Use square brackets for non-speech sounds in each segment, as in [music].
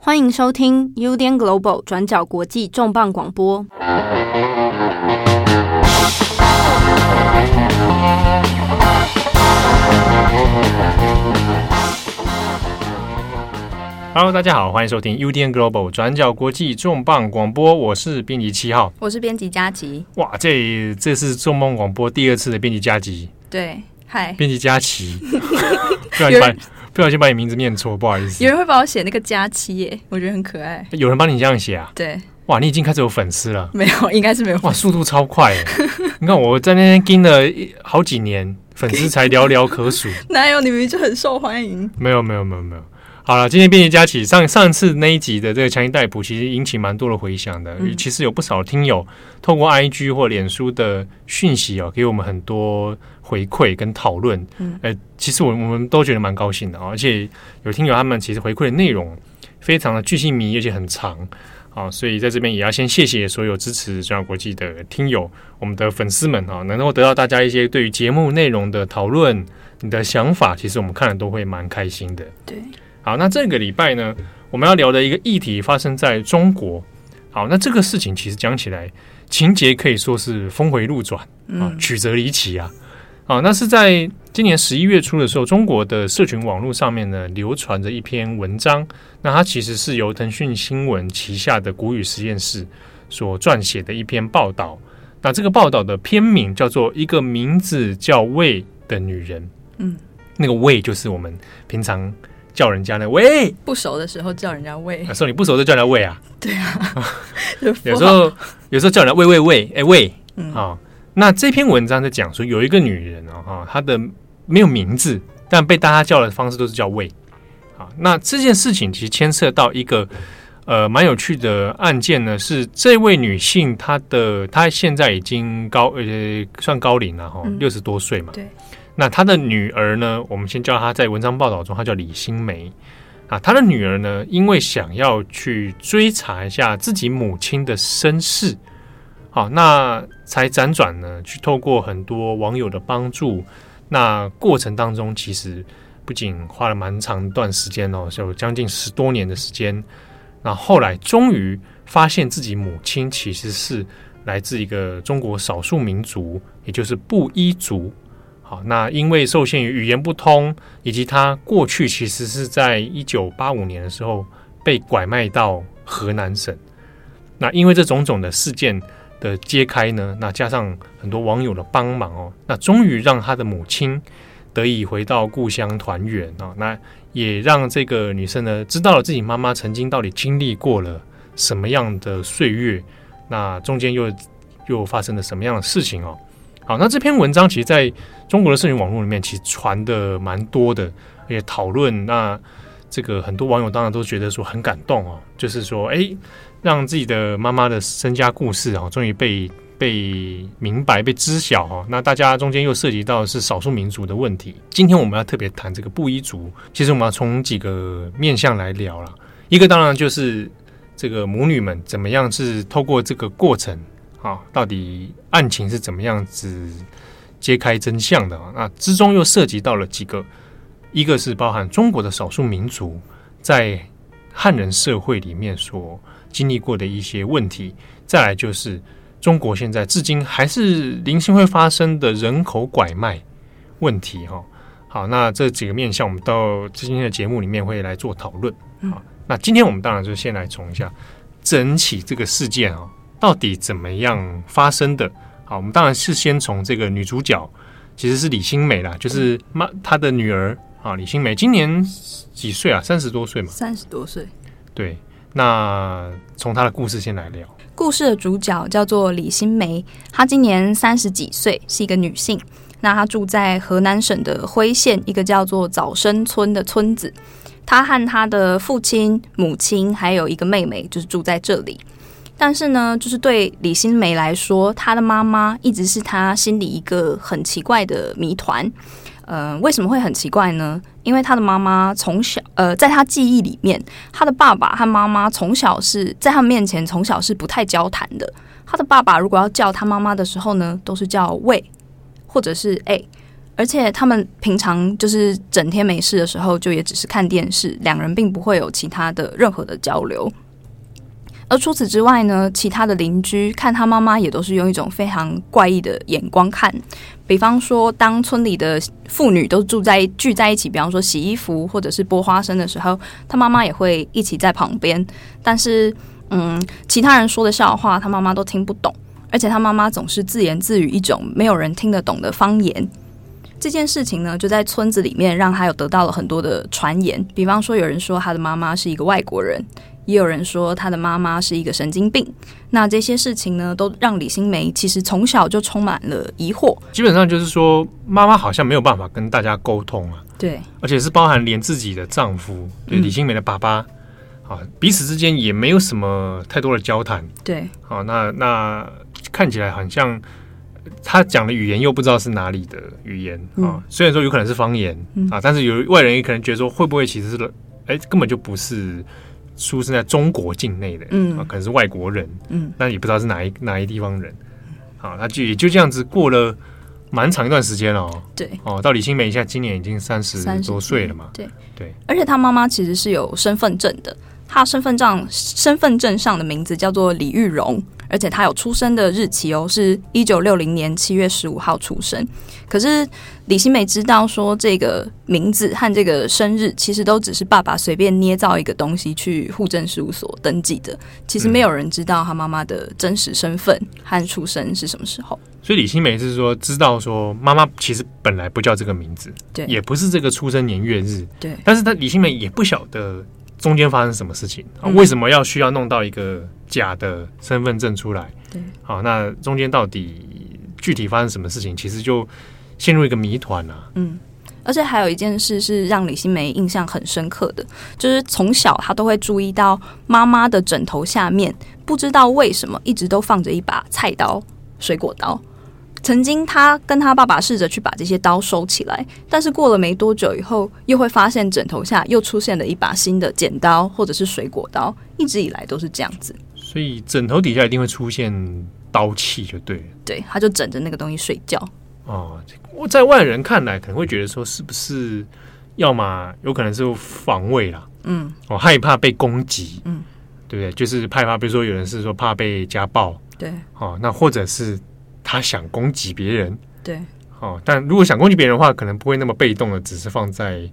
欢迎收听 UDN Global 转角国际重磅广播。Hello，大家好，欢迎收听 UDN Global 转角国际重磅广播。我是编辑七号，我是编辑佳琪。哇，这这是重磅广播第二次的编辑佳琪。对，嗨，编辑佳琪。不小心把不小心把你名字念错，不好意思。有人会帮我写那个佳期耶，我觉得很可爱。有人帮你这样写啊？对。哇，你已经开始有粉丝了？没有，应该是没有。哇，速度超快！[laughs] 你看我在那边盯了好几年，粉丝才寥寥可数。[laughs] 哪有？你明明就很受欢迎。没有，没有，没有，没有。好了，今天编辑佳琪上上次那一集的这个强行逮捕，其实引起蛮多的回响的。嗯、其实有不少听友透过 IG 或脸书的讯息哦，给我们很多回馈跟讨论。嗯，呃，其实我我们都觉得蛮高兴的啊，而且有听友他们其实回馈的内容非常的巨细靡遗，而且很长啊，所以在这边也要先谢谢所有支持中央国际的听友，我们的粉丝们啊，能够得到大家一些对于节目内容的讨论，你的想法，其实我们看了都会蛮开心的。对。好，那这个礼拜呢，我们要聊的一个议题发生在中国。好，那这个事情其实讲起来情节可以说是峰回路转啊，曲折离奇啊。啊，那是在今年十一月初的时候，中国的社群网络上面呢，流传着一篇文章。那它其实是由腾讯新闻旗下的谷雨实验室所撰写的一篇报道。那这个报道的篇名叫做《一个名字叫魏的女人》。嗯，那个魏就是我们平常。叫人家呢喂，不熟的时候叫人家喂，说你不熟就叫人家喂啊？对啊，[laughs] 有时候有时候叫人家喂喂喂，哎喂，嗯，好。那这篇文章在讲说，有一个女人啊，哈，她的没有名字，但被大家叫的方式都是叫喂。好，那这件事情其实牵涉到一个呃蛮有趣的案件呢，是这位女性她的她现在已经高呃算高龄了哈，六十多岁嘛，对。那他的女儿呢？我们先叫她在文章报道中，她叫李新梅啊。她的女儿呢，因为想要去追查一下自己母亲的身世，好，那才辗转呢，去透过很多网友的帮助。那过程当中，其实不仅花了蛮长一段时间哦，有将近十多年的时间。那后来终于发现自己母亲其实是来自一个中国少数民族，也就是布依族。好，那因为受限于语言不通，以及他过去其实是在一九八五年的时候被拐卖到河南省。那因为这种种的事件的揭开呢，那加上很多网友的帮忙哦，那终于让他的母亲得以回到故乡团圆啊。那也让这个女生呢知道了自己妈妈曾经到底经历过了什么样的岁月，那中间又又发生了什么样的事情哦。好，那这篇文章其实在中国的社群网络里面，其实传的蛮多的，而且讨论。那这个很多网友当然都觉得说很感动哦，就是说，哎，让自己的妈妈的身家故事啊，终于被被明白、被知晓哈。那大家中间又涉及到是少数民族的问题。今天我们要特别谈这个布依族，其实我们要从几个面向来聊了。一个当然就是这个母女们怎么样是透过这个过程。好，到底案情是怎么样子揭开真相的啊？那之中又涉及到了几个，一个是包含中国的少数民族在汉人社会里面所经历过的一些问题，再来就是中国现在至今还是零星会发生的人口拐卖问题。哈，好，那这几个面向，我们到今天的节目里面会来做讨论。好，那今天我们当然就先来从一下整起这个事件啊。到底怎么样发生的？好，我们当然是先从这个女主角，其实是李新梅啦，就是妈她的女儿啊，李新梅今年几岁啊？三十多岁嘛？三十多岁。对，那从她的故事先来聊。故事的主角叫做李新梅，她今年三十几岁，是一个女性。那她住在河南省的辉县一个叫做早生村的村子。她和她的父亲、母亲还有一个妹妹，就是住在这里。但是呢，就是对李新梅来说，她的妈妈一直是她心里一个很奇怪的谜团。呃，为什么会很奇怪呢？因为她的妈妈从小，呃，在她记忆里面，她的爸爸和妈妈从小是在她面前从小是不太交谈的。她的爸爸如果要叫她妈妈的时候呢，都是叫喂，或者是哎，而且他们平常就是整天没事的时候，就也只是看电视，两人并不会有其他的任何的交流。而除此之外呢，其他的邻居看他妈妈也都是用一种非常怪异的眼光看。比方说，当村里的妇女都住在聚在一起，比方说洗衣服或者是剥花生的时候，他妈妈也会一起在旁边。但是，嗯，其他人说的笑话，他妈妈都听不懂，而且他妈妈总是自言自语一种没有人听得懂的方言。这件事情呢，就在村子里面让他有得到了很多的传言。比方说，有人说他的妈妈是一个外国人，也有人说他的妈妈是一个神经病。那这些事情呢，都让李新梅其实从小就充满了疑惑。基本上就是说，妈妈好像没有办法跟大家沟通啊。对，而且是包含连自己的丈夫，对李新梅的爸爸，啊、嗯，彼此之间也没有什么太多的交谈。对，好，那那看起来好像。他讲的语言又不知道是哪里的语言啊、嗯，虽然说有可能是方言、嗯、啊，但是有外人也可能觉得说，会不会其实是哎、欸、根本就不是出生在中国境内的，嗯。啊，可能是外国人，嗯，那也不知道是哪一哪一地方人，好，他就也就这样子过了蛮长一段时间了、哦，对，哦，到李新梅现在今年已经三十多岁了嘛，对。对，而且他妈妈其实是有身份证的，她身份证身份证上的名字叫做李玉荣。而且他有出生的日期哦，是一九六零年七月十五号出生。可是李新梅知道说，这个名字和这个生日其实都只是爸爸随便捏造一个东西去户政事务所登记的。其实没有人知道他妈妈的真实身份和出生是什么时候。所以李新梅是说知道说妈妈其实本来不叫这个名字，对，也不是这个出生年月日，对。但是他李新梅也不晓得中间发生什么事情啊？为什么要需要弄到一个？假的身份证出来，对，好，那中间到底具体发生什么事情，其实就陷入一个谜团了。嗯，而且还有一件事是让李新梅印象很深刻的，就是从小她都会注意到妈妈的枕头下面，不知道为什么一直都放着一把菜刀、水果刀。曾经，她跟她爸爸试着去把这些刀收起来，但是过了没多久以后，又会发现枕头下又出现了一把新的剪刀或者是水果刀，一直以来都是这样子。所以枕头底下一定会出现刀器，就对了。对，他就枕着那个东西睡觉。哦，我在外人看来可能会觉得说，是不是要么有可能是防卫啦？嗯，哦，害怕被攻击，嗯，对不对？就是害怕，比如说有人是说怕被家暴，对，哦，那或者是。他想攻击别人，对，哦，但如果想攻击别人的话，可能不会那么被动的，只是放在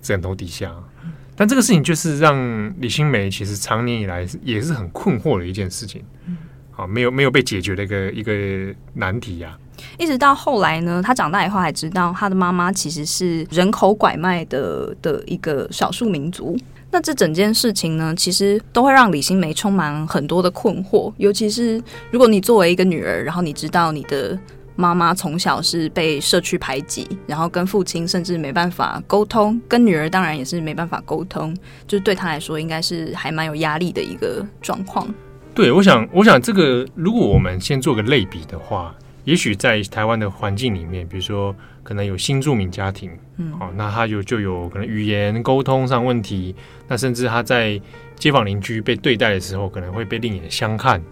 枕头底下。嗯。但这个事情就是让李新梅其实长年以来也是很困惑的一件事情，嗯，好，没有没有被解决的一个一个难题呀。一直到后来呢，他长大以后还知道他的妈妈其实是人口拐卖的的一个少数民族。那这整件事情呢，其实都会让李新梅充满很多的困惑。尤其是如果你作为一个女儿，然后你知道你的妈妈从小是被社区排挤，然后跟父亲甚至没办法沟通，跟女儿当然也是没办法沟通，就是对她来说应该是还蛮有压力的一个状况。对，我想，我想这个如果我们先做个类比的话，也许在台湾的环境里面，比如说。可能有新住民家庭，嗯，好，那他有就有可能语言沟通上问题，那甚至他在街坊邻居被对待的时候，可能会被另眼相看，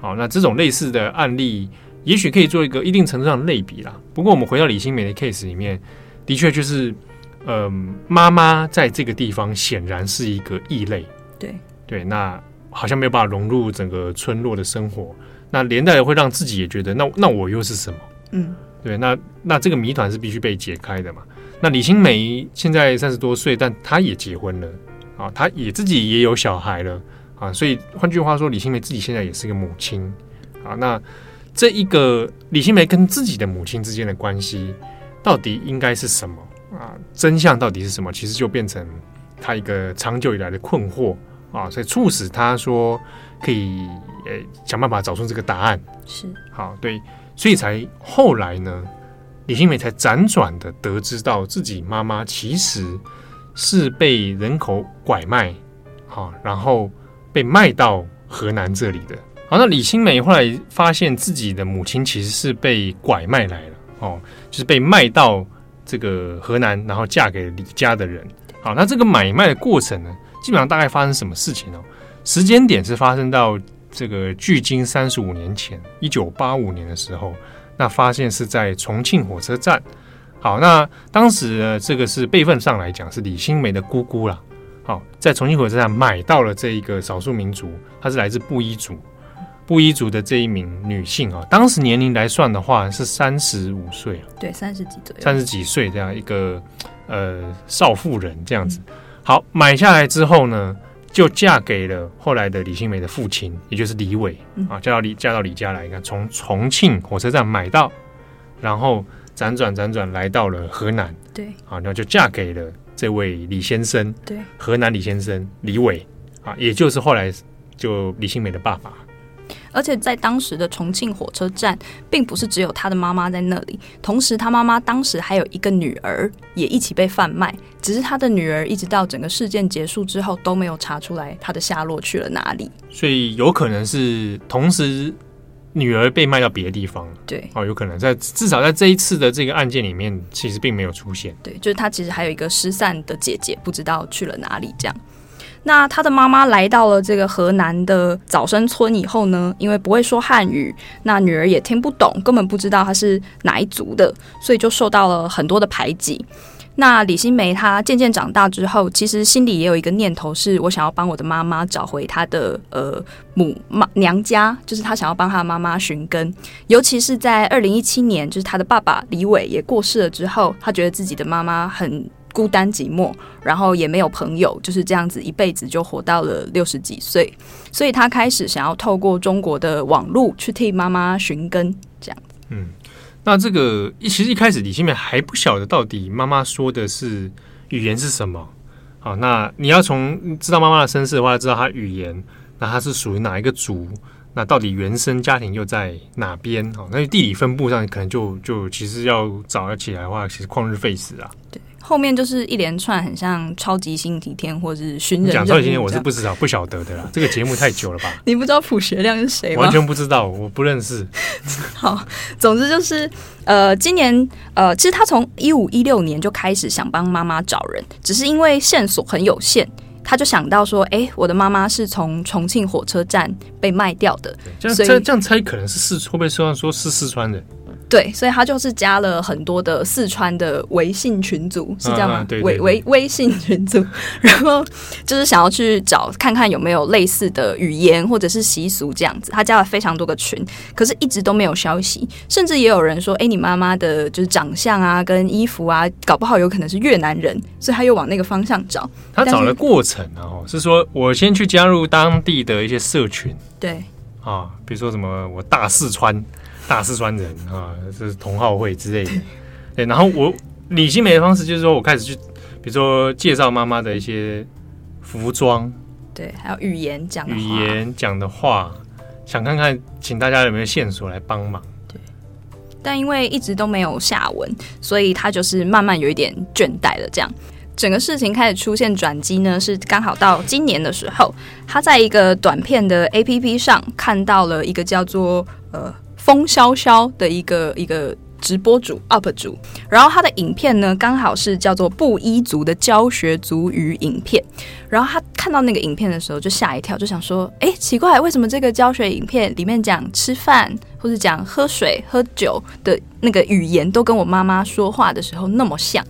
好，那这种类似的案例，也许可以做一个一定程度上的类比啦。不过我们回到李新梅的 case 里面，的确就是，嗯，妈妈在这个地方显然是一个异类，对对，那好像没有办法融入整个村落的生活，那连带的会让自己也觉得，那那我又是什么？嗯。对，那那这个谜团是必须被解开的嘛？那李新梅现在三十多岁，但她也结婚了啊，她也自己也有小孩了啊，所以换句话说，李新梅自己现在也是个母亲啊。那这一个李新梅跟自己的母亲之间的关系，到底应该是什么啊？真相到底是什么？其实就变成她一个长久以来的困惑啊，所以促使她说可以呃想办法找出这个答案。是好，对。所以才后来呢，李新梅才辗转的得知到自己妈妈其实是被人口拐卖，好，然后被卖到河南这里的。好，那李新梅后来发现自己的母亲其实是被拐卖来了，哦，就是被卖到这个河南，然后嫁给李家的人。好，那这个买卖的过程呢，基本上大概发生什么事情呢？时间点是发生到。这个距今三十五年前，一九八五年的时候，那发现是在重庆火车站，好，那当时呢，这个是辈分上来讲是李新梅的姑姑啦。好，在重庆火车站买到了这一个少数民族，他是来自布依族，布依族的这一名女性啊，当时年龄来算的话是三十五岁，对，三十几左右，三十几岁这样一个呃少妇人这样子。好，买下来之后呢，就嫁给了后来的李新梅的父亲，也就是李伟啊，嫁到李嫁到李家来，你看从重庆火车站买到，然后辗转辗转来到了河南，对，啊，然后就嫁给了。这位李先生，对，河南李先生李伟啊，也就是后来就李新梅的爸爸。而且在当时的重庆火车站，并不是只有他的妈妈在那里，同时他妈妈当时还有一个女儿也一起被贩卖，只是他的女儿一直到整个事件结束之后都没有查出来她的下落去了哪里。所以有可能是同时。女儿被卖到别的地方，对，哦，有可能在至少在这一次的这个案件里面，其实并没有出现。对，就是他其实还有一个失散的姐姐，不知道去了哪里。这样，那他的妈妈来到了这个河南的早生村以后呢，因为不会说汉语，那女儿也听不懂，根本不知道她是哪一族的，所以就受到了很多的排挤。那李新梅她渐渐长大之后，其实心里也有一个念头，是我想要帮我的妈妈找回她的呃母妈娘家，就是她想要帮她妈妈寻根。尤其是在二零一七年，就是她的爸爸李伟也过世了之后，她觉得自己的妈妈很孤单寂寞，然后也没有朋友，就是这样子一辈子就活到了六十几岁，所以他开始想要透过中国的网络去替妈妈寻根，这样子。嗯。那这个一其实一开始李新美还不晓得到底妈妈说的是语言是什么。好，那你要从知道妈妈的身世的话，知道她语言，那她是属于哪一个族？那到底原生家庭又在哪边？好，那地理分布上可能就就其实要找起来的话，其实旷日费时啊。对。后面就是一连串很像超级星期天或者是寻人。讲超级星期天我是不知道不晓得的啦，这个节目太久了吧？[laughs] 你不知道卜学亮是谁吗？完全不知道，我不认识。[laughs] 好，总之就是呃，今年呃，其实他从一五一六年就开始想帮妈妈找人，只是因为线索很有限，他就想到说，哎，我的妈妈是从重庆火车站被卖掉的，这样这样猜可能是四，会不会说说是四川人？对，所以他就是加了很多的四川的微信群组，是这样吗？啊啊、对对对，微微微信群组，[laughs] 然后就是想要去找看看有没有类似的语言或者是习俗这样子。他加了非常多个群，可是一直都没有消息，甚至也有人说：“哎，你妈妈的就是长相啊，跟衣服啊，搞不好有可能是越南人。”所以他又往那个方向找。他找的过程啊，是说我先去加入当地的一些社群，对啊，比如说什么我大四川。大四川人啊，这是同好会之类的。对，然后我李新梅的方式就是说，我开始去，比如说介绍妈妈的一些服装，对，还有语言讲语言讲的话，想看看，请大家有没有线索来帮忙。对，但因为一直都没有下文，所以他就是慢慢有一点倦怠了。这样，整个事情开始出现转机呢，是刚好到今年的时候，他在一个短片的 APP 上看到了一个叫做呃。风萧萧的一个一个直播主 UP 主，然后他的影片呢，刚好是叫做布依族的教学族语影片。然后他看到那个影片的时候，就吓一跳，就想说：“哎，奇怪，为什么这个教学影片里面讲吃饭或者讲喝水、喝酒的那个语言，都跟我妈妈说话的时候那么像？”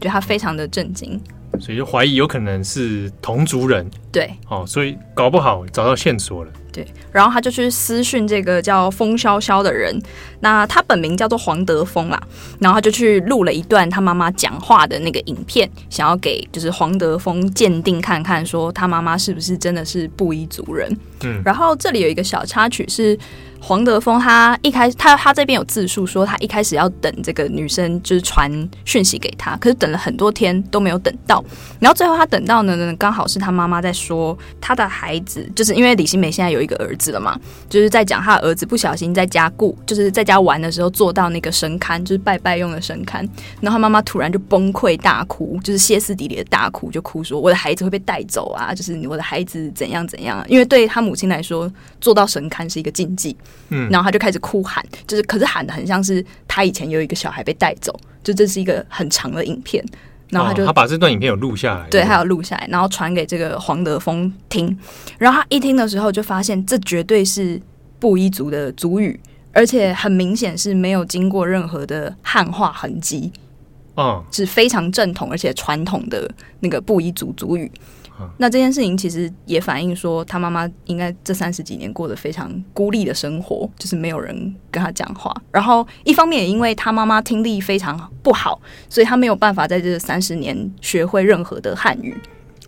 觉得他非常的震惊，所以就怀疑有可能是同族人。对，哦，所以搞不好找到线索了。对，然后他就去私讯这个叫风萧萧的人，那他本名叫做黄德峰啦，然后他就去录了一段他妈妈讲话的那个影片，想要给就是黄德峰鉴定看看，说他妈妈是不是真的是布依族人。嗯，然后这里有一个小插曲是。黄德峰他一开始他他这边有自述说，他一开始要等这个女生就是传讯息给他，可是等了很多天都没有等到，然后最后他等到呢，刚好是他妈妈在说他的孩子，就是因为李新梅现在有一个儿子了嘛，就是在讲他的儿子不小心在家顾，就是在家玩的时候坐到那个神龛，就是拜拜用的神龛，然后他妈妈突然就崩溃大哭，就是歇斯底里的大哭，就哭说我的孩子会被带走啊，就是我的孩子怎样怎样，因为对他母亲来说，坐到神龛是一个禁忌。嗯，然后他就开始哭喊，就是可是喊的很像是他以前有一个小孩被带走，就这是一个很长的影片，然后他就、哦、他把这段影片有录下来，对，他有录下来，然后传给这个黄德峰听，然后他一听的时候就发现这绝对是布依族的族语，而且很明显是没有经过任何的汉化痕迹，哦，是非常正统而且传统的那个布依族族语。那这件事情其实也反映说，他妈妈应该这三十几年过得非常孤立的生活，就是没有人跟他讲话。然后一方面也因为他妈妈听力非常不好，所以他没有办法在这三十年学会任何的汉语。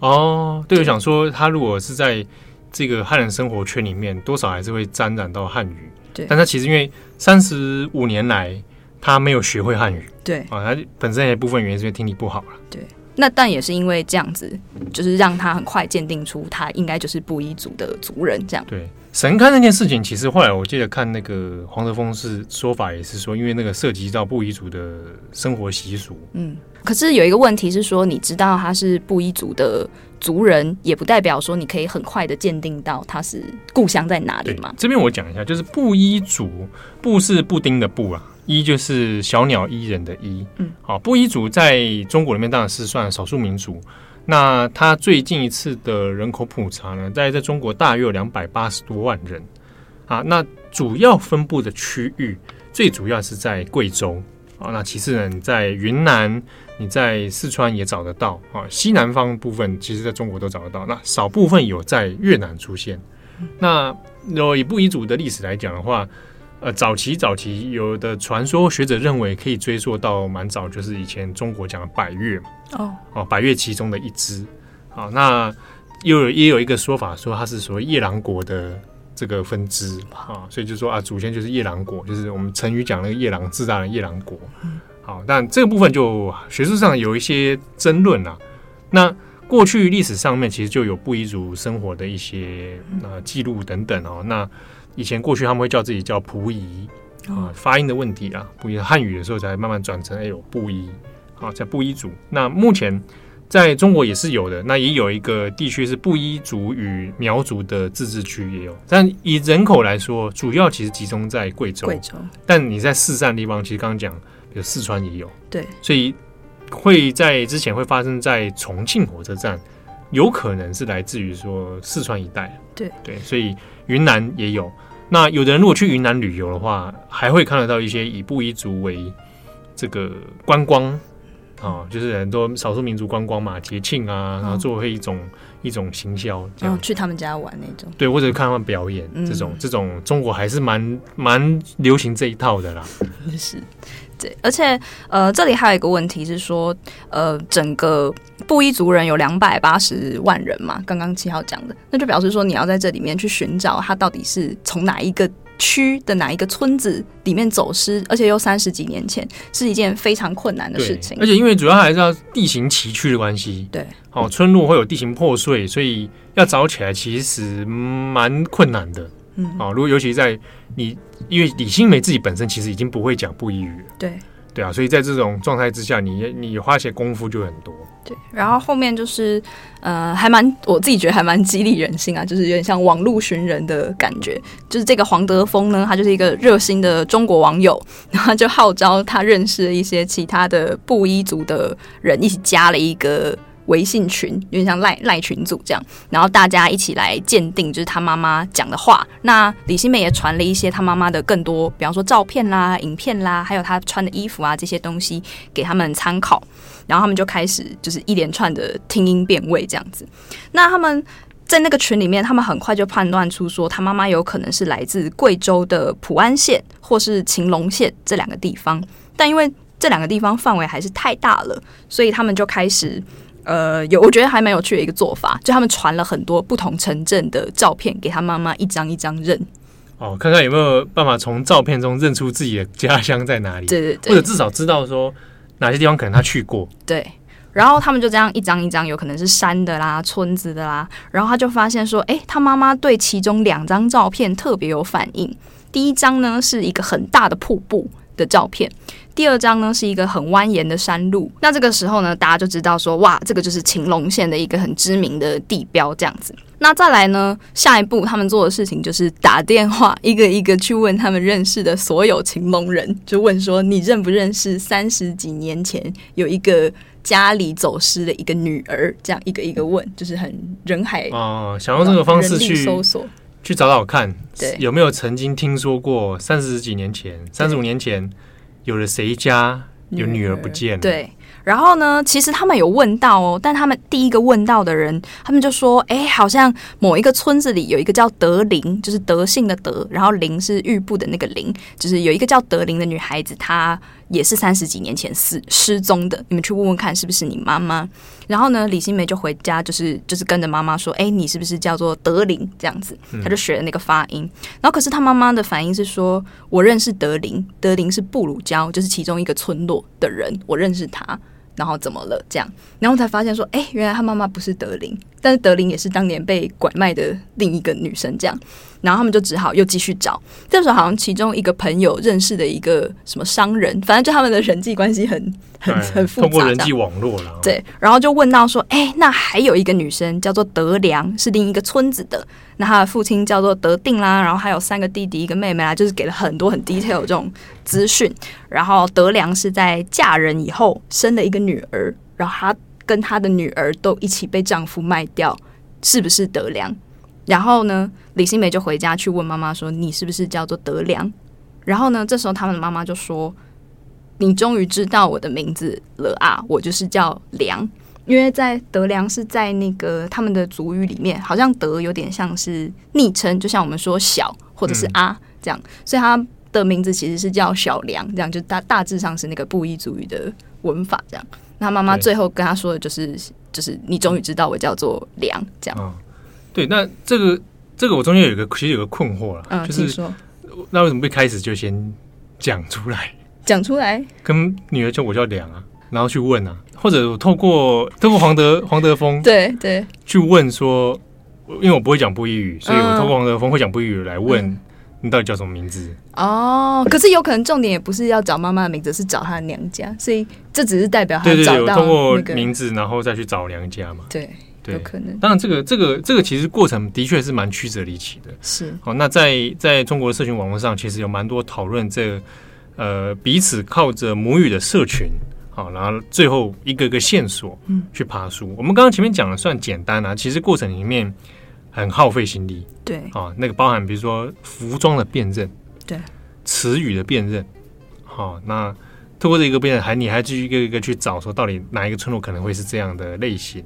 哦，对，我想说，他如果是在这个汉人生活圈里面，多少还是会沾染到汉语。对，但他其实因为三十五年来他没有学会汉语，对啊，他本身有一部分原因是因为听力不好了。对。那但也是因为这样子，就是让他很快鉴定出他应该就是布依族的族人。这样对神龛那件事情，其实后来我记得看那个黄德峰是说法也是说，因为那个涉及到布依族的生活习俗。嗯，可是有一个问题是说，你知道他是布依族的族人，也不代表说你可以很快的鉴定到他是故乡在哪里嘛？这边我讲一下，就是布依族，布是布丁的布啊。依就是小鸟依人的依，嗯，好，布依族在中国里面当然是算少数民族。那他最近一次的人口普查呢，在在中国大约有两百八十多万人啊。那主要分布的区域，最主要是在贵州啊。那其次呢，你在云南，你在四川也找得到啊。西南方部分，其实在中国都找得到。那少部分有在越南出现。那有以布依族的历史来讲的话。呃，早期早期有的传说，学者认为可以追溯到蛮早，就是以前中国讲的百越嘛。哦哦，百越其中的一支。好，那又有也有一个说法，说它是所谓夜郎国的这个分支啊，所以就说啊，祖先就是夜郎国，就是我们成语讲那个夜郎自大的夜郎国。好，但这个部分就学术上有一些争论啊。那过去历史上面其实就有布依族生活的一些呃记录等等哦，那。以前过去他们会叫自己叫仆夷啊，发音的问题啊，仆夷汉语的时候才慢慢转成哎有布依啊，叫布依族。那目前在中国也是有的，那也有一个地区是布依族与苗族的自治区也有，但以人口来说，主要其实集中在贵州。贵州，但你在四散地方，其实刚刚讲，比如四川也有。对，所以会在之前会发生在重庆火车站，有可能是来自于说四川一带。对对，所以。云南也有，那有的人如果去云南旅游的话，还会看得到一些以布依族为这个观光啊、就是很多少数民族观光嘛，节庆啊，然后作为一种、一种行销，这样、哦、去他们家玩那种，对，或者看他们表演、嗯、这种，这种中国还是蛮蛮流行这一套的啦，[laughs] 是。对，而且呃，这里还有一个问题是说，呃，整个布依族人有两百八十万人嘛，刚刚七号讲的，那就表示说你要在这里面去寻找他到底是从哪一个区的哪一个村子里面走失，而且又三十几年前，是一件非常困难的事情。而且因为主要还是要地形崎岖的关系，对，好、哦，村落会有地形破碎，所以要找起来其实蛮困难的。嗯，啊、哦，如果尤其在你，因为李新梅自己本身其实已经不会讲布依语，对，对啊，所以在这种状态之下，你你花些功夫就很多。对，然后后面就是呃，还蛮我自己觉得还蛮激励人心啊，就是有点像网络寻人的感觉。就是这个黄德峰呢，他就是一个热心的中国网友，然后就号召他认识一些其他的布依族的人，一起加了一个。微信群有点像赖赖群组这样，然后大家一起来鉴定，就是他妈妈讲的话。那李新梅也传了一些他妈妈的更多，比方说照片啦、影片啦，还有他穿的衣服啊这些东西给他们参考。然后他们就开始就是一连串的听音辨位这样子。那他们在那个群里面，他们很快就判断出说，他妈妈有可能是来自贵州的普安县或是晴隆县这两个地方。但因为这两个地方范围还是太大了，所以他们就开始。呃，有我觉得还蛮有趣的一个做法，就他们传了很多不同城镇的照片给他妈妈一张一张认，哦，看看有没有办法从照片中认出自己的家乡在哪里，对对对，或者至少知道说哪些地方可能他去过，对。然后他们就这样一张一张，有可能是山的啦、村子的啦，然后他就发现说，哎，他妈妈对其中两张照片特别有反应。第一张呢是一个很大的瀑布的照片。第二张呢是一个很蜿蜒的山路，那这个时候呢，大家就知道说，哇，这个就是晴隆县的一个很知名的地标，这样子。那再来呢，下一步他们做的事情就是打电话一个一个去问他们认识的所有晴隆人，就问说，你认不认识三十几年前有一个家里走失的一个女儿？这样一个一个问，就是很人海哦，想用这个方式去搜索，去找找看，对，有没有曾经听说过三十几年前、三十五年前。有了谁家有女儿不见了？对，然后呢，其实他们有问到哦，但他们第一个问到的人，他们就说：“哎，好像某一个村子里有一个叫德林，就是德性的德，然后林是玉部的那个林，就是有一个叫德林的女孩子，她也是三十几年前死失踪的。你们去问问看，是不是你妈妈？”然后呢，李新梅就回家，就是就是跟着妈妈说：“哎，你是不是叫做德林？”这样子，他就学了那个发音。然后可是他妈妈的反应是说：“我认识德林，德林是布鲁焦，就是其中一个村落的人，我认识他。”然后怎么了？这样，然后才发现说，哎，原来他妈妈不是德林，但是德林也是当年被拐卖的另一个女生。这样，然后他们就只好又继续找。这时候好像其中一个朋友认识的一个什么商人，反正就他们的人际关系很很很复杂，通过人际网络了。对，然后就问到说，哎，那还有一个女生叫做德良，是另一个村子的。那她的父亲叫做德定啦，然后还有三个弟弟一个妹妹啦，就是给了很多很 detail 这种资讯。然后德良是在嫁人以后生了一个女儿，然后她跟她的女儿都一起被丈夫卖掉，是不是德良？然后呢，李新梅就回家去问妈妈说：“你是不是叫做德良？”然后呢，这时候他们的妈妈就说：“你终于知道我的名字了啊，我就是叫良。”因为在德良是在那个他们的族语里面，好像德有点像是昵称，就像我们说小或者是啊这样，嗯、所以他的名字其实是叫小良，这样就大大致上是那个布依族语的文法这样。那妈妈最后跟他说的就是，就是你终于知道我叫做梁这样。哦、对，那这个这个我中间有一个其实有个困惑了，啊、就是说那为什么一开始就先讲出来？讲出来，跟女儿叫我叫梁啊，然后去问啊。或者我透过透过黄德黄德峰对对去问说，因为我不会讲布依语，所以我透过黄德峰会讲布依语来问你到底叫什么名字哦。可是有可能重点也不是要找妈妈的名字，是找她的娘家，所以这只是代表他找到、那个、对对对，通过名字然后再去找娘家嘛。对对，有可能。当然这个这个这个其实过程的确是蛮曲折离奇的。是好，那在在中国的社群网络上，其实有蛮多讨论这呃彼此靠着母语的社群。好，然后最后一个个线索，嗯，去爬梳。嗯、我们刚刚前面讲的算简单啊，其实过程里面很耗费心力。对，啊，那个包含比如说服装的辨认，对，词语的辨认。好，那透过这一个辨认，还你还继续一个一个去找，说到底哪一个村落可能会是这样的类型。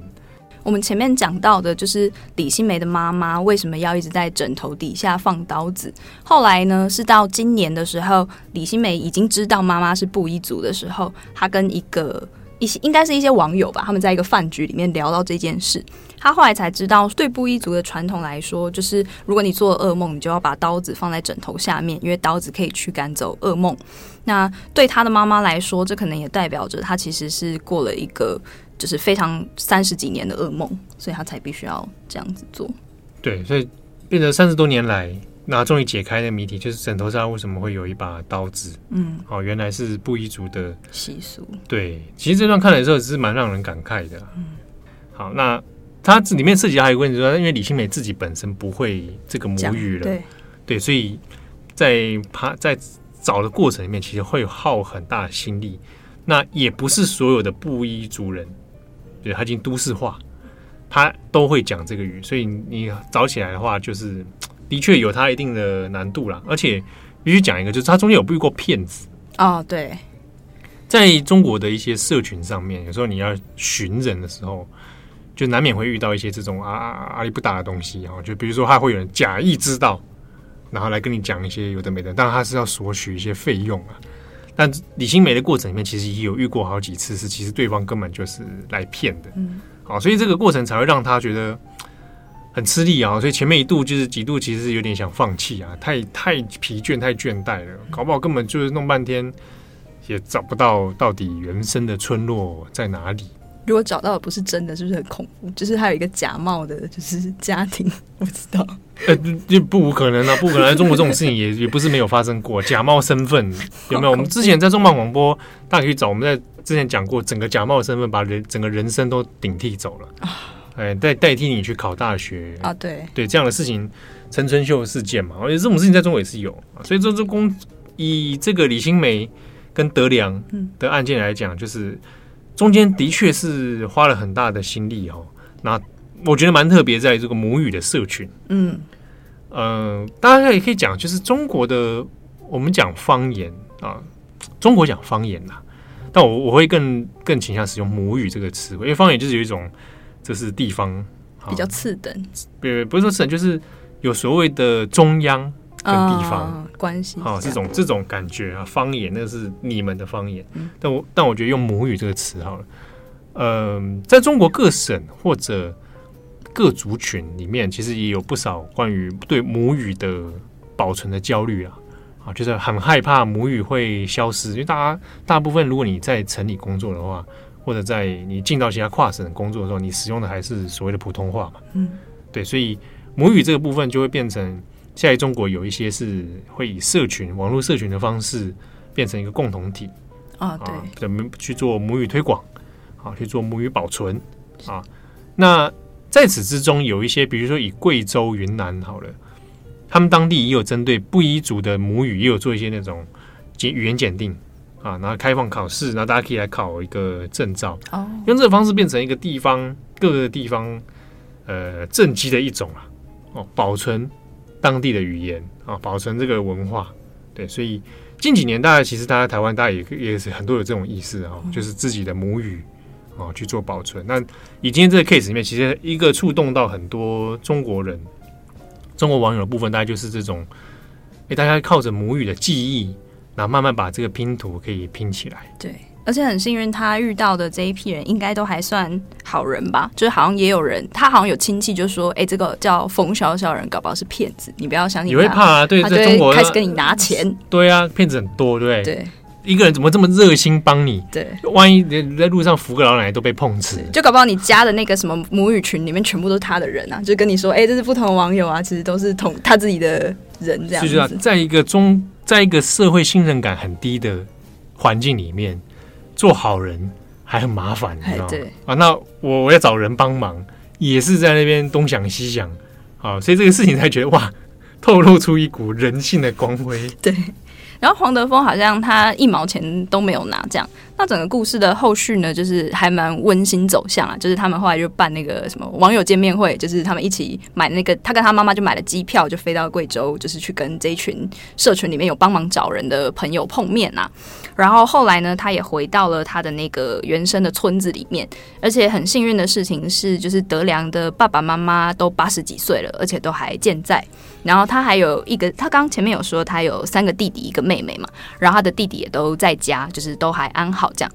我们前面讲到的，就是李新梅的妈妈为什么要一直在枕头底下放刀子。后来呢，是到今年的时候，李新梅已经知道妈妈是布依族的时候，她跟一个一些应该是一些网友吧，他们在一个饭局里面聊到这件事。她后来才知道，对布依族的传统来说，就是如果你做噩梦，你就要把刀子放在枕头下面，因为刀子可以驱赶走噩梦。那对她的妈妈来说，这可能也代表着她其实是过了一个。就是非常三十几年的噩梦，所以他才必须要这样子做。对，所以变成三十多年来，那终于解开的谜题，就是枕头上为什么会有一把刀子？嗯，哦，原来是布依族的习俗。对，其实这段看来的时候，是蛮让人感慨的。嗯，好，那它里面涉及还有一个问题，说因为李新美自己本身不会这个母语了，对，对，所以在他在找的过程里面，其实会耗很大的心力。那也不是所有的布依族人。对，他已经都市化，他都会讲这个语，所以你找起来的话，就是的确有它一定的难度啦。而且必须讲一个，就是它中间有遇过骗子哦。对，在中国的一些社群上面，有时候你要寻人的时候，就难免会遇到一些这种啊阿里不达的东西哈。就比如说，他会有人假意知道，然后来跟你讲一些有的没的，但他是要索取一些费用啊。但李新梅的过程里面，其实也有遇过好几次，是其实对方根本就是来骗的，嗯，好，所以这个过程才会让他觉得很吃力啊，所以前面一度就是几度，其实有点想放弃啊，太太疲倦、太倦怠了，搞不好根本就是弄半天也找不到到底原生的村落在哪里。如果找到的不是真的，是不是很恐怖？就是还有一个假冒的，就是家庭，[laughs] 我不知道。呃，就不无可能啊，不可能。中国这种事情也也不是没有发生过，假冒身份有没有？我们之前在重磅广播，大家可以找我们在之前讲过，整个假冒身份把人整个人生都顶替走了啊！哎，代代替你去考大学啊？对对，这样的事情，陈春秀事件嘛，而且这种事情在中国也是有，所以这这公以这个李新梅跟德良的案件来讲，就是。中间的确是花了很大的心力哦，那我觉得蛮特别，在这个母语的社群，嗯，呃，大家也可以讲，就是中国的我们讲方言啊，中国讲方言呐，但我我会更更倾向使用母语这个词汇，因为方言就是有一种这是地方比较次等，不不是说次等，就是有所谓的中央跟地方、呃、关系，啊这种这种感觉啊，方言那是你们的方言，嗯、但我但我觉得用母语这个词好了，嗯、呃，在中国各省或者各族群里面，其实也有不少关于对母语的保存的焦虑啊。啊，就是很害怕母语会消失，因为大家大部分，如果你在城里工作的话，或者在你进到其他跨省工作的时候，你使用的还是所谓的普通话嘛。嗯，对，所以母语这个部分就会变成，现在中国有一些是会以社群、网络社群的方式变成一个共同体啊，对，怎么去做母语推广，啊，去做母语保存啊。那在此之中，有一些，比如说以贵州、云南好了。他们当地也有针对布依族的母语，也有做一些那种检语言检定啊，然后开放考试，然后大家可以来考一个证照。哦，用这个方式变成一个地方各个地方呃政绩的一种啊。哦，保存当地的语言啊，保存这个文化。对，所以近几年大家其实大家台湾大家也也是很多有这种意识啊，就是自己的母语啊去做保存。那以今天这个 case 里面，其实一个触动到很多中国人。中国网友的部分，大概就是这种，哎，大家靠着母语的记忆，然后慢慢把这个拼图可以拼起来。对，而且很幸运，他遇到的这一批人应该都还算好人吧？就是好像也有人，他好像有亲戚就说，哎，这个叫冯小小人，搞不好是骗子，你不要相信。你会怕啊？对，在中国开始跟你拿钱。对啊，骗子很多，对不对？对。一个人怎么这么热心帮你？对，万一在路上扶个老奶奶都被碰瓷，就搞不好你加的那个什么母语群里面全部都是他的人啊！就跟你说，哎、欸，这是不同的网友啊，其实都是同他自己的人这样子。就是在一个中，在一个社会信任感很低的环境里面，做好人还很麻烦，你知道吗？对啊，那我我要找人帮忙，也是在那边东想西想啊，所以这个事情才觉得哇，透露出一股人性的光辉。对。然后黄德峰好像他一毛钱都没有拿，这样。那整个故事的后续呢，就是还蛮温馨走向啊，就是他们后来就办那个什么网友见面会，就是他们一起买那个，他跟他妈妈就买了机票，就飞到贵州，就是去跟这一群社群里面有帮忙找人的朋友碰面啊。然后后来呢，他也回到了他的那个原生的村子里面，而且很幸运的事情是，就是德良的爸爸妈妈都八十几岁了，而且都还健在。然后他还有一个，他刚前面有说他有三个弟弟一个妹妹嘛，然后他的弟弟也都在家，就是都还安好这样，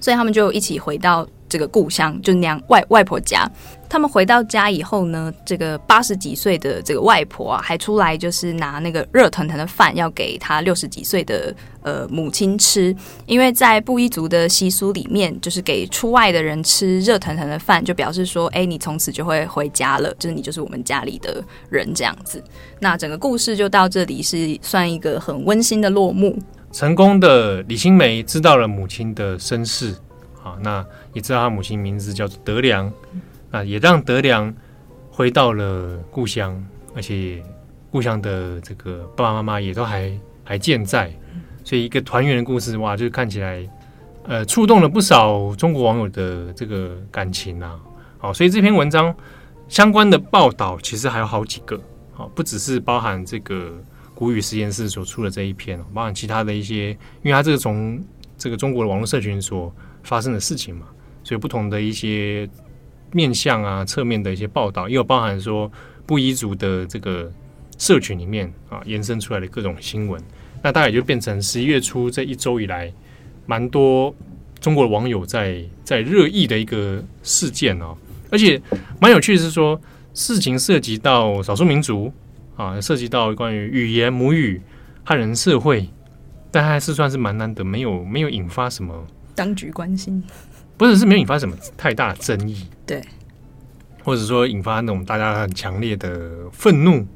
所以他们就一起回到这个故乡，就娘外外婆家。他们回到家以后呢，这个八十几岁的这个外婆啊，还出来就是拿那个热腾腾的饭要给他六十几岁的呃母亲吃，因为在布依族的习俗里面，就是给出外的人吃热腾腾的饭，就表示说，哎，你从此就会回家了，就是你就是我们家里的人这样子。那整个故事就到这里，是算一个很温馨的落幕。成功的李新梅知道了母亲的身世，啊，那也知道他母亲名字叫做德良。啊，也让德良回到了故乡，而且故乡的这个爸爸妈妈也都还还健在，所以一个团圆的故事哇，就看起来呃触动了不少中国网友的这个感情啊。好，所以这篇文章相关的报道其实还有好几个，好，不只是包含这个古语实验室所出的这一篇，包含其他的一些，因为它这个从这个中国的网络社群所发生的事情嘛，所以不同的一些。面向啊，侧面的一些报道，也有包含说布依族的这个社群里面啊，延伸出来的各种新闻。那大概也就变成十一月初这一周以来，蛮多中国的网友在在热议的一个事件哦。而且蛮有趣的是说，事情涉及到少数民族啊，涉及到关于语言母语汉人社会，但还是算是蛮难得，没有没有引发什么当局关心。不是，是没有引发什么太大的争议，对，或者说引发那种大家很强烈的愤怒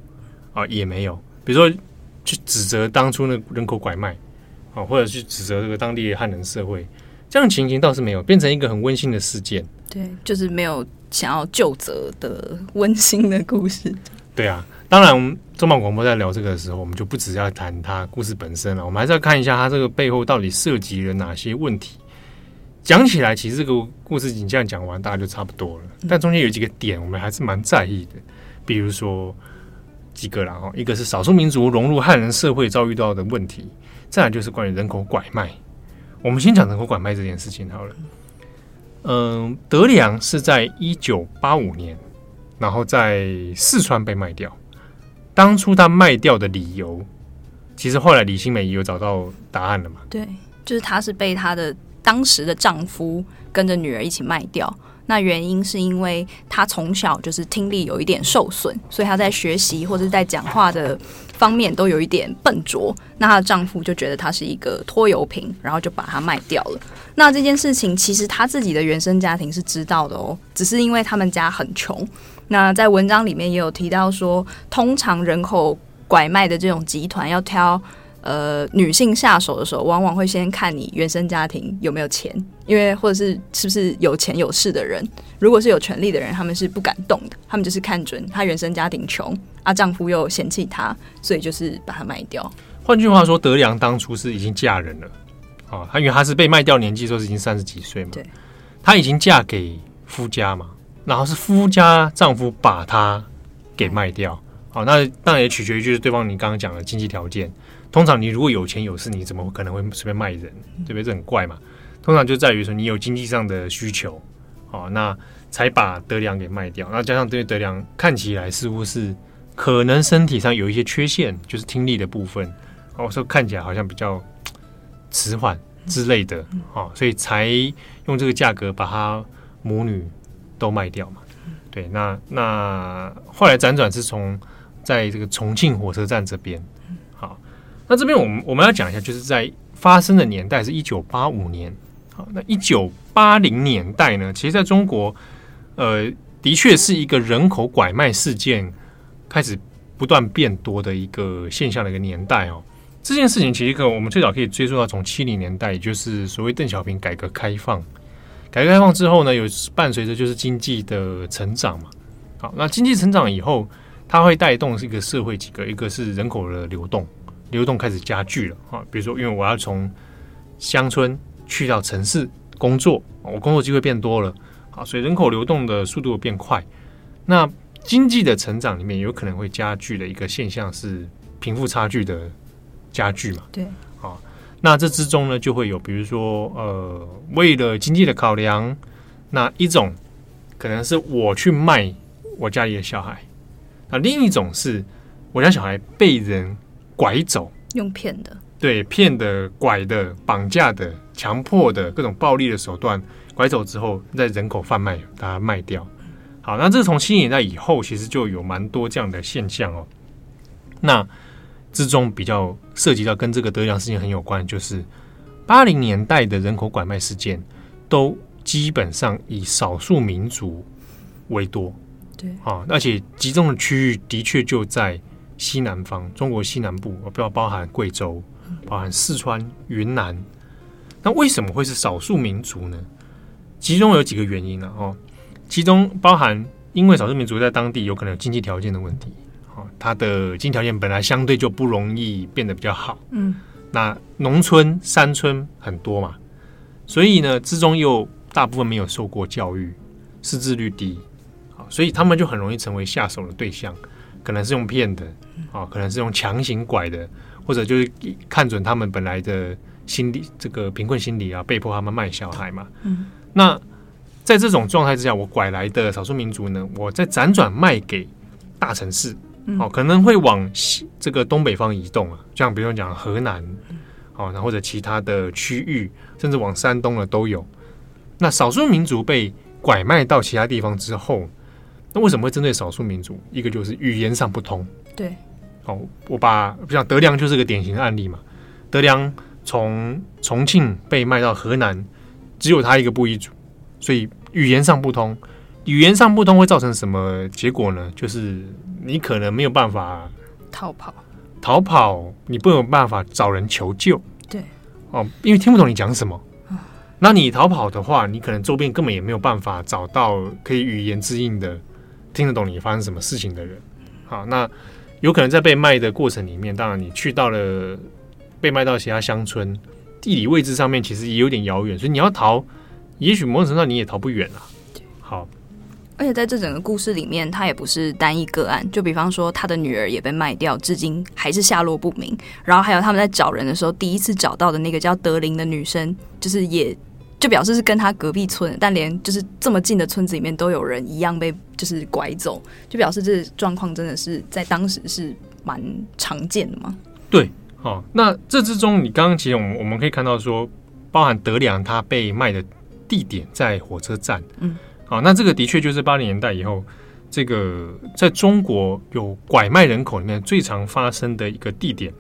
啊，也没有。比如说去指责当初那人口拐卖啊，或者去指责这个当地的汉人社会，这样的情形倒是没有，变成一个很温馨的事件。对，就是没有想要就责的温馨的故事。对啊，当然，中广广播在聊这个的时候，我们就不只要谈它故事本身了，我们还是要看一下它这个背后到底涉及了哪些问题。讲起来，其实这个故事你这样讲完，大家就差不多了。但中间有几个点，我们还是蛮在意的。比如说几个啦，哦，一个是少数民族融入汉人社会遭遇到的问题，再来就是关于人口拐卖。我们先讲人口拐卖这件事情好了。嗯，德良是在一九八五年，然后在四川被卖掉。当初他卖掉的理由，其实后来李新美也有找到答案了嘛？对，就是他是被他的当时的丈夫跟着女儿一起卖掉。那原因是因为她从小就是听力有一点受损，所以她在学习或者在讲话的方面都有一点笨拙。那她的丈夫就觉得她是一个拖油瓶，然后就把她卖掉了。那这件事情其实她自己的原生家庭是知道的哦，只是因为他们家很穷。那在文章里面也有提到说，通常人口拐卖的这种集团要挑。呃，女性下手的时候，往往会先看你原生家庭有没有钱，因为或者是是不是有钱有势的人。如果是有权利的人，他们是不敢动的，他们就是看准她原生家庭穷，啊，丈夫又嫌弃她，所以就是把她卖掉。换句话说，德良当初是已经嫁人了，啊，她因为她是被卖掉年纪时候是已经三十几岁嘛，对，她已经嫁给夫家嘛，然后是夫家丈夫把她给卖掉，好，那当然也取决于就是对方你刚刚讲的经济条件。通常你如果有钱有势，你怎么可能会随便卖人？对不对？这很怪嘛。通常就在于说你有经济上的需求，哦，那才把德良给卖掉。那加上对德良看起来似乎是可能身体上有一些缺陷，就是听力的部分，哦，说看起来好像比较迟缓之类的，哦，所以才用这个价格把他母女都卖掉嘛。对，那那后来辗转是从在这个重庆火车站这边。那这边我们我们要讲一下，就是在发生的年代是一九八五年。好，那一九八零年代呢，其实在中国，呃，的确是一个人口拐卖事件开始不断变多的一个现象的一个年代哦。这件事情其实可我们最早可以追溯到从七零年代，也就是所谓邓小平改革开放。改革开放之后呢，有伴随着就是经济的成长嘛。好，那经济成长以后，它会带动是一个社会几个，一个是人口的流动。流动开始加剧了啊，比如说，因为我要从乡村去到城市工作，我工作机会变多了啊，所以人口流动的速度变快。那经济的成长里面有可能会加剧的一个现象是贫富差距的加剧嘛？对，啊，那这之中呢就会有，比如说呃，为了经济的考量，那一种可能是我去卖我家里的小孩，那另一种是我家小孩被人。拐走，用骗的，对，骗的、拐的、绑架的、强迫的各种暴力的手段拐走之后，在人口贩卖，把它卖掉。好，那这从七零年代以后，其实就有蛮多这样的现象哦。那之中比较涉及到跟这个德良事件很有关，就是八零年代的人口拐卖事件，都基本上以少数民族为多，对啊，而且集中的区域的确就在。西南方，中国西南部，我不要包含贵州，包含四川、云南。那为什么会是少数民族呢？其中有几个原因呢、啊？哦，其中包含因为少数民族在当地有可能有经济条件的问题，哦，他的经济条件本来相对就不容易变得比较好。嗯，那农村、山村很多嘛，所以呢，之中又大部分没有受过教育，识字率低，好，所以他们就很容易成为下手的对象。可能是用骗的，啊，可能是用强行拐的，或者就是看准他们本来的心理，这个贫困心理啊，被迫他们卖小孩嘛。嗯，那在这种状态之下，我拐来的少数民族呢，我再辗转卖给大城市，哦，可能会往西这个东北方移动啊，像比如讲河南，哦，然后或者其他的区域，甚至往山东了都有。那少数民族被拐卖到其他地方之后。那为什么会针对少数民族？一个就是语言上不通。对，哦，我把比如德良就是个典型的案例嘛。德良从重庆被卖到河南，只有他一个布依族，所以语言上不通。语言上不通会造成什么结果呢？就是你可能没有办法逃跑，逃跑你不有办法找人求救。对，哦，因为听不懂你讲什么。那你逃跑的话，你可能周边根本也没有办法找到可以语言之应的。听得懂你发生什么事情的人，好，那有可能在被卖的过程里面，当然你去到了被卖到其他乡村，地理位置上面其实也有点遥远，所以你要逃，也许某种程度上你也逃不远啊。好，而且在这整个故事里面，他也不是单一个案。就比方说，他的女儿也被卖掉，至今还是下落不明。然后还有他们在找人的时候，第一次找到的那个叫德林的女生，就是也就表示是跟他隔壁村，但连就是这么近的村子里面都有人一样被就是拐走，就表示这状况真的是在当时是蛮常见的嘛。对，好，那这之中，你刚刚其实我们我们可以看到说，包含德良他被卖的地点在火车站，嗯。好，那这个的确就是八零年代以后，这个在中国有拐卖人口里面最常发生的一个地点：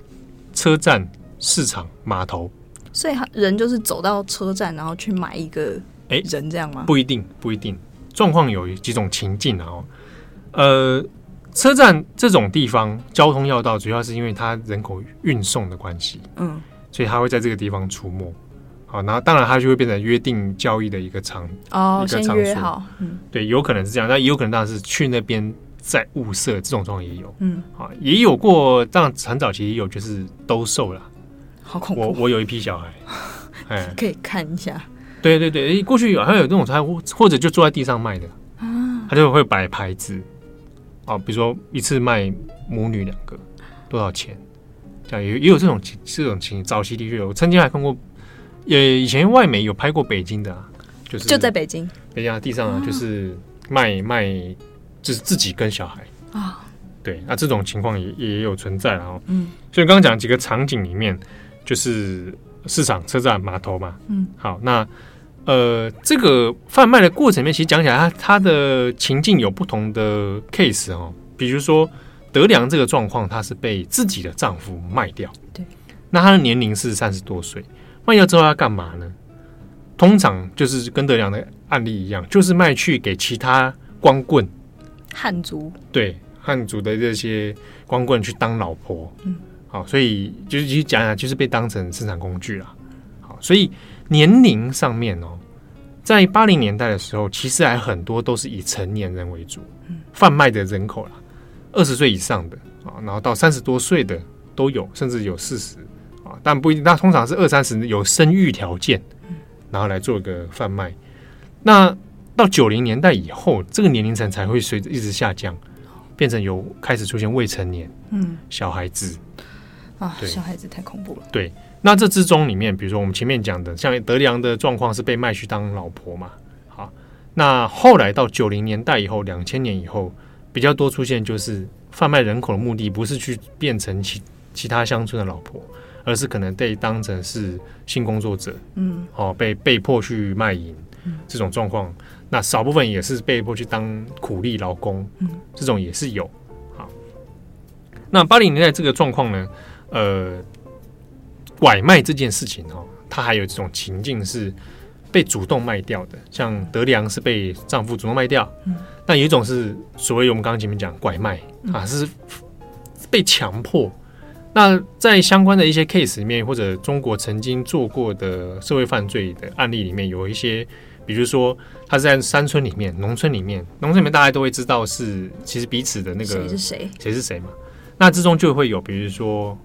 车站、市场、码头。所以，人就是走到车站，然后去买一个哎人这样吗？不一定，不一定。状况有几种情境啊。呃，车站这种地方交通要道，主要是因为它人口运送的关系，嗯，所以它会在这个地方出没。好，然后当然它就会变成约定交易的一个场哦，一个场所。好，嗯，对，有可能是这样，但也有可能当然是去那边再物色，这种状况也有，嗯，啊，也有过，当然很早期也有，就是兜售了，好恐怖。我我有一批小孩，[laughs] 哎，可以看一下。对对对，过去好像有这种他或者就坐在地上卖的。啊，他就会摆牌子，啊，比如说一次卖母女两个多少钱，这样也也有这种这种情，早期的确有，我曾经还看过。也以前外媒有拍过北京的，啊，就是就在北京，北京啊地上啊，就是卖卖，就是自己跟小孩。啊，对，那这种情况也也有存在啊。嗯，所以刚刚讲几个场景里面，就是市场、车站、码头嘛。嗯，好，那呃，这个贩卖的过程里面，其实讲起来，它它的情境有不同的 case 哦。比如说德良这个状况，她是被自己的丈夫卖掉，对，那她的年龄是三十多岁。卖掉之后要干嘛呢？通常就是跟德良的案例一样，就是卖去给其他光棍汉族，对汉族的这些光棍去当老婆。嗯，好，所以就是其实讲讲，就是被当成生产工具了。好，所以年龄上面哦，在八零年代的时候，其实还很多都是以成年人为主，贩卖的人口啦，二十岁以上的啊，然后到三十多岁的都有，甚至有四十啊。但不一定，那通常是二三十有生育条件，然后来做一个贩卖。那到九零年代以后，这个年龄层才会随着一直下降，变成有开始出现未成年，嗯，小孩子啊，小孩子太恐怖了。对，那这之中里面，比如说我们前面讲的，像德良的状况是被卖去当老婆嘛。好，那后来到九零年代以后，两千年以后，比较多出现就是贩卖人口的目的不是去变成其其他乡村的老婆。而是可能被当成是性工作者，嗯，哦，被被迫去卖淫，嗯，这种状况，那少部分也是被迫去当苦力劳工，嗯，这种也是有。好，那八零年代这个状况呢，呃，拐卖这件事情哦，它还有这种情境是被主动卖掉的，像德良是被丈夫主动卖掉，嗯，那有一种是所谓我们刚刚前面讲拐卖啊，是被强迫。那在相关的一些 case 里面，或者中国曾经做过的社会犯罪的案例里面，有一些，比如说他是在山村里面、农村里面，农村里面大家都会知道是其实彼此的那个谁是谁，谁是谁嘛。那之中就会有，比如说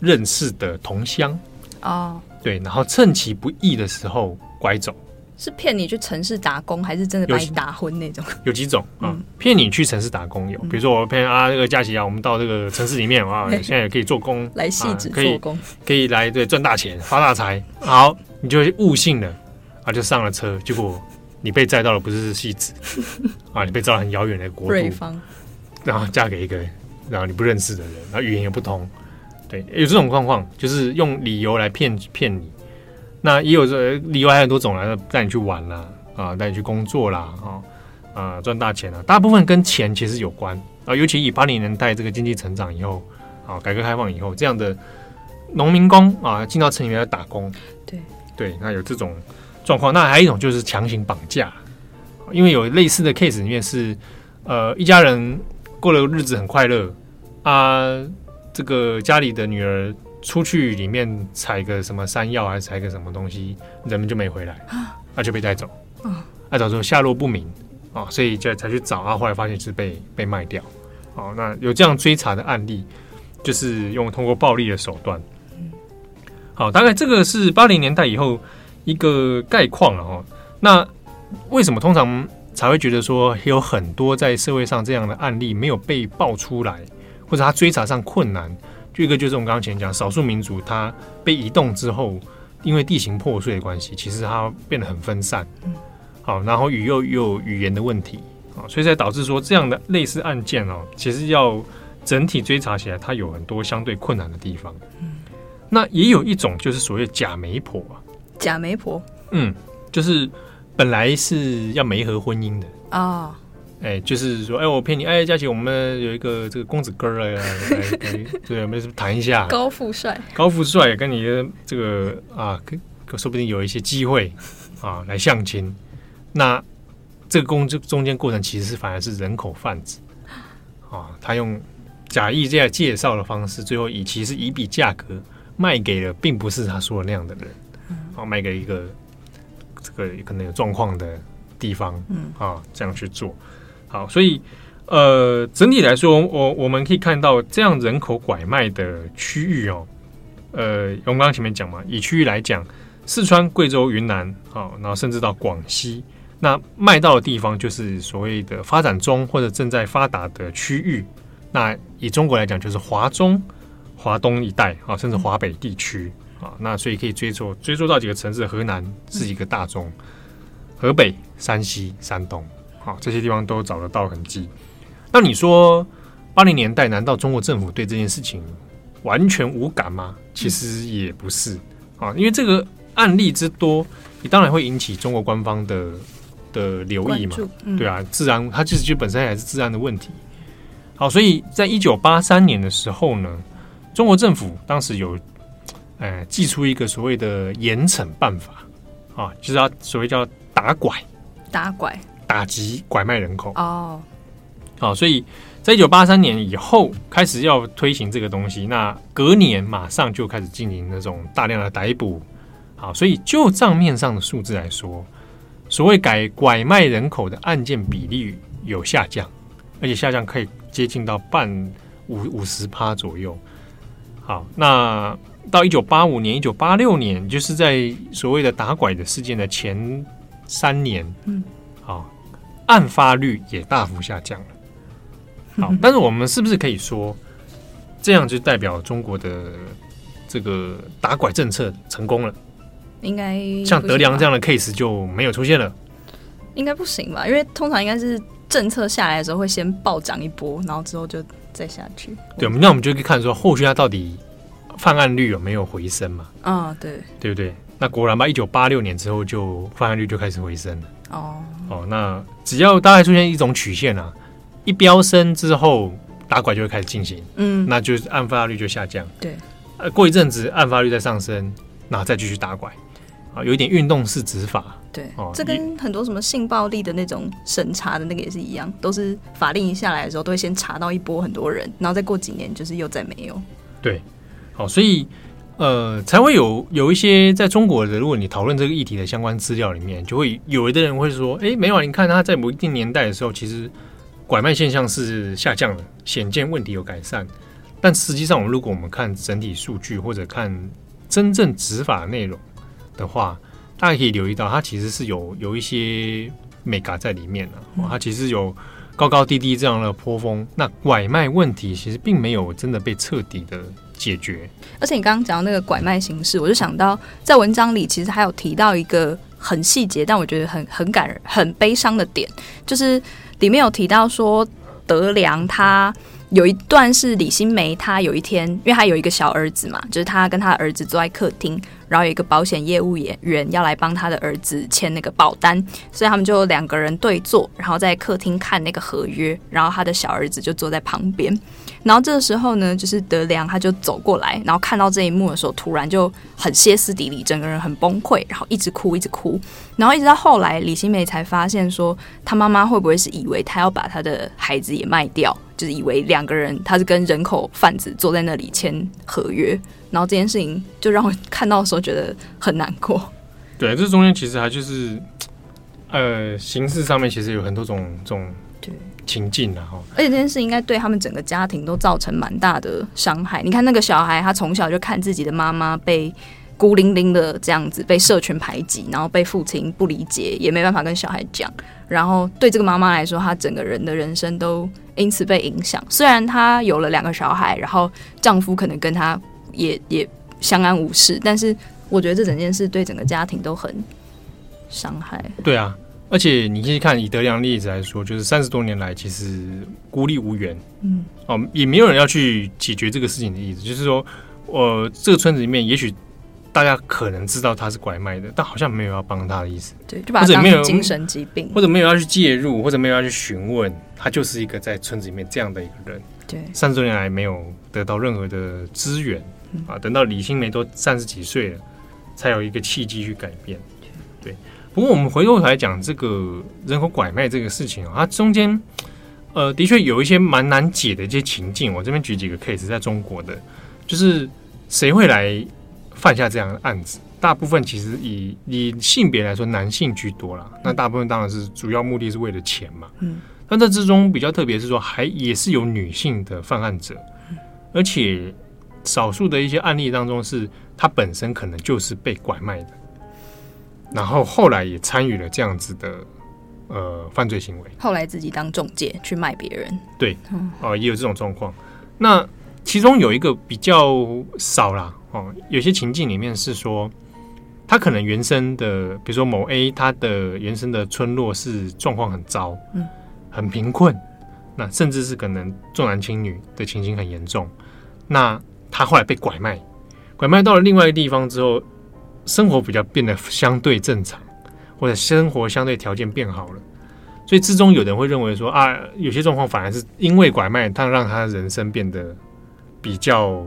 认识的同乡哦，对，然后趁其不意的时候拐走。是骗你去城市打工，还是真的把你打昏那种？有几种啊？骗、嗯、你去城市打工有，比如说我骗啊，这个假期啊，我们到这个城市里面啊，现在也可以做工，来戏子做工，可以来对赚大钱发大财。好，你就误信了啊，就上了车，结果你被载到了不是戏子 [laughs] 啊，你被载到很遥远的国度，方然后嫁给一个然后你不认识的人，然后语言也不通，对，有这种状况，就是用理由来骗骗你。那也有这理由，还有很多种来带你去玩啦，啊，带你去工作啦，啊，啊，赚大钱啦。大部分跟钱其实有关啊，尤其以八零年代这个经济成长以后，啊，改革开放以后，这样的农民工啊，进到城里面来打工，对对，那有这种状况。那还有一种就是强行绑架，因为有类似的 case 里面是，呃，一家人过了日子很快乐啊，这个家里的女儿。出去里面采个什么山药，还是采个什么东西，人们就没回来，啊就被带走。啊，带走之后下落不明啊，所以就才去找啊，后来发现是被被卖掉。好，那有这样追查的案例，就是用通过暴力的手段。好，大概这个是八零年代以后一个概况了哦。那为什么通常才会觉得说有很多在社会上这样的案例没有被爆出来，或者他追查上困难。就一个就是我们刚刚前讲，少数民族他被移动之后，因为地形破碎的关系，其实它变得很分散。好，然后语又又有语言的问题啊，所以才导致说这样的类似案件哦，其实要整体追查起来，它有很多相对困难的地方。那也有一种就是所谓假媒婆啊，假媒婆，嗯，就是本来是要媒合婚姻的啊。哦哎，就是说，哎，我骗你，哎，佳琪，我们有一个这个公子哥儿来来，对，我们是谈一下。[laughs] 高富帅，高富帅跟你的这个啊，说不定有一些机会啊，来相亲。那这个工这中间过程其实是反而是人口贩子啊，他用假意这样介绍的方式，最后以其实以比价格卖给了并不是他说的那样的人，啊，卖给一个这个可能有状况的地方，嗯啊，这样去做。好，所以呃，整体来说，我我们可以看到这样人口拐卖的区域哦，呃，我们刚刚前面讲嘛，以区域来讲，四川、贵州、云南，好，然后甚至到广西，那卖到的地方就是所谓的发展中或者正在发达的区域。那以中国来讲，就是华中、华东一带啊，甚至华北地区啊，那所以可以追溯追溯到几个城市，河南是一个大宗，河北、山西、山东。好，这些地方都找得到痕迹。那你说八零年代，难道中国政府对这件事情完全无感吗？其实也不是啊，因为这个案例之多，你当然会引起中国官方的的留意嘛。嗯、对啊，自然它其实就本身还是治安的问题。好，所以在一九八三年的时候呢，中国政府当时有呃寄出一个所谓的严惩办法啊，就是它所谓叫打拐，打拐。打击拐卖人口哦，好，所以在一九八三年以后开始要推行这个东西，那隔年马上就开始进行那种大量的逮捕，好，所以就账面上的数字来说，所谓改拐卖人口的案件比例有下降，而且下降可以接近到半五五十趴左右。好，那到一九八五年、一九八六年，就是在所谓的打拐的事件的前三年，嗯，好。案发率也大幅下降了。[laughs] 好，但是我们是不是可以说，这样就代表中国的这个打拐政策成功了？应该像德良这样的 case 就没有出现了？应该不行吧？因为通常应该是政策下来的时候会先暴涨一波，然后之后就再下去。对，那我们就可以看说后续它到底犯案率有没有回升嘛？啊，对，对不对？那果然吧，一九八六年之后就犯案率就开始回升了。哦。哦，那只要大概出现一种曲线啊，一飙升之后，打拐就会开始进行，嗯，那就是案发率就下降，对，呃，过一阵子案发率再上升，那再继续打拐，啊，有一点运动式执法，对，哦，这跟很多什么性暴力的那种审查的那个也是一样，都是法令一下来的时候，都会先查到一波很多人，然后再过几年就是又再没有，对，好，所以。呃，才会有有一些在中国的，如果你讨论这个议题的相关资料里面，就会有的人会说，哎，没有，你看他在某一定年代的时候，其实拐卖现象是下降的，显见问题有改善。但实际上，我们如果我们看整体数据或者看真正执法内容的话，大家可以留意到，它其实是有有一些眉角在里面的，它其实有高高低低这样的波峰。那拐卖问题其实并没有真的被彻底的。解决，而且你刚刚讲到那个拐卖形式，我就想到在文章里其实还有提到一个很细节，但我觉得很很感人、很悲伤的点，就是里面有提到说德良他有一段是李新梅，他有一天，因为他有一个小儿子嘛，就是他跟他儿子坐在客厅。然后有一个保险业务员要来帮他的儿子签那个保单，所以他们就两个人对坐，然后在客厅看那个合约，然后他的小儿子就坐在旁边。然后这个时候呢，就是德良他就走过来，然后看到这一幕的时候，突然就很歇斯底里，整个人很崩溃，然后一直哭，一直哭。然后一直到后来，李新梅才发现说，他妈妈会不会是以为他要把他的孩子也卖掉，就是以为两个人他是跟人口贩子坐在那里签合约。然后这件事情就让我看到的时候觉得很难过。对，这中间其实还就是，呃，形式上面其实有很多种种对情境然后。而且这件事应该对他们整个家庭都造成蛮大的伤害。你看那个小孩，他从小就看自己的妈妈被孤零零的这样子被社群排挤，然后被父亲不理解，也没办法跟小孩讲。然后对这个妈妈来说，她整个人的人生都因此被影响。虽然她有了两个小孩，然后丈夫可能跟她也也相安无事，但是我觉得这整件事对整个家庭都很伤害。对啊。而且你可以看以德良例子来说，就是三十多年来其实孤立无援，嗯，哦，也没有人要去解决这个事情的意思。就是说，呃，这个村子里面，也许大家可能知道他是拐卖的，但好像没有要帮他的意思。对，就把他精神疾病，或者没有要去介入，或者没有要去询问，他就是一个在村子里面这样的一个人。对，三十多年来没有得到任何的资源，啊，等到李新梅都三十几岁了，才有一个契机去改变。对。不过，我们回过头来讲这个人口拐卖这个事情啊，它中间呃的确有一些蛮难解的一些情境。我这边举几个 case，在中国的，就是谁会来犯下这样的案子？大部分其实以以性别来说，男性居多啦。那大部分当然是主要目的是为了钱嘛。嗯。但这之中比较特别是说，还也是有女性的犯案者，而且少数的一些案例当中，是她本身可能就是被拐卖的。然后后来也参与了这样子的呃犯罪行为，后来自己当中介去卖别人，对，哦、呃，也有这种状况。那其中有一个比较少啦，哦、呃，有些情境里面是说，他可能原生的，比如说某 A，他的原生的村落是状况很糟，嗯，很贫困，那甚至是可能重男轻女的情形很严重。那他后来被拐卖，拐卖到了另外一个地方之后。生活比较变得相对正常，或者生活相对条件变好了，所以之中有人会认为说啊，有些状况反而是因为拐卖，他让他人生变得比较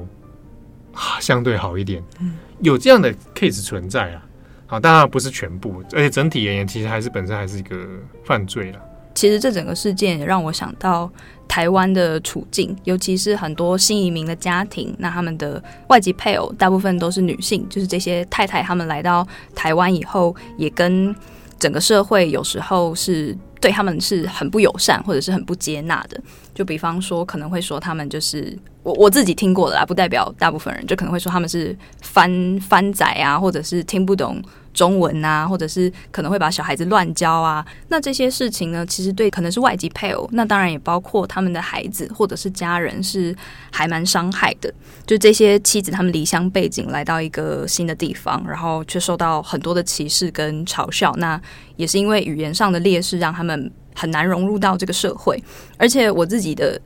相对好一点。嗯，有这样的 case 存在啊，好，当然不是全部，而且整体而言，其实还是本身还是一个犯罪了。其实这整个事件也让我想到台湾的处境，尤其是很多新移民的家庭，那他们的外籍配偶大部分都是女性，就是这些太太，他们来到台湾以后，也跟整个社会有时候是对他们是很不友善，或者是很不接纳的。就比方说，可能会说他们就是我我自己听过的啦，不代表大部分人，就可能会说他们是翻翻仔啊，或者是听不懂。中文啊，或者是可能会把小孩子乱教啊，那这些事情呢，其实对可能是外籍配偶，那当然也包括他们的孩子或者是家人，是还蛮伤害的。就这些妻子，他们离乡背景来到一个新的地方，然后却受到很多的歧视跟嘲笑，那也是因为语言上的劣势，让他们很难融入到这个社会。而且我自己的。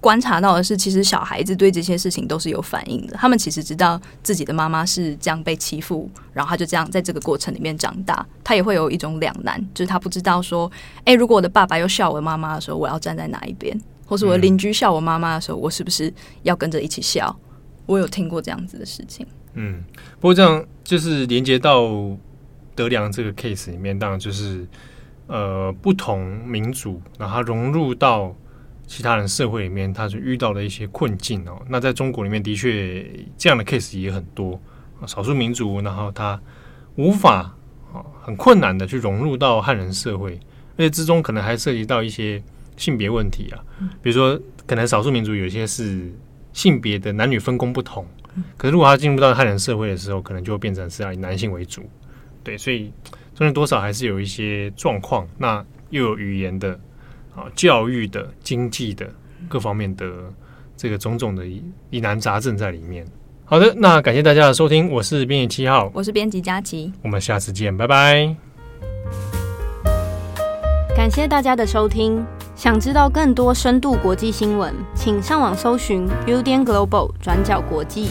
观察到的是，其实小孩子对这些事情都是有反应的。他们其实知道自己的妈妈是这样被欺负，然后他就这样在这个过程里面长大。他也会有一种两难，就是他不知道说，诶，如果我的爸爸又笑我妈妈的时候，我要站在哪一边？或是我的邻居笑我妈妈的时候，我是不是要跟着一起笑？我有听过这样子的事情。嗯，不过这样就是连接到德良这个 case 里面，当然就是呃不同民族，然后融入到。其他人社会里面，他是遇到了一些困境哦。那在中国里面，的确这样的 case 也很多。少数民族，然后他无法啊，很困难的去融入到汉人社会，而且之中可能还涉及到一些性别问题啊。比如说，可能少数民族有些是性别的男女分工不同，可是如果他进入到汉人社会的时候，可能就会变成是要以男性为主。对，所以中间多少还是有一些状况。那又有语言的。啊，教育的、经济的各方面的这个种种的疑难杂症在里面。好的，那感谢大家的收听，我是编辑七号，我是编辑佳琪，我们下次见，拜拜。感谢大家的收听，想知道更多深度国际新闻，请上网搜寻 Udan Global 转角国际。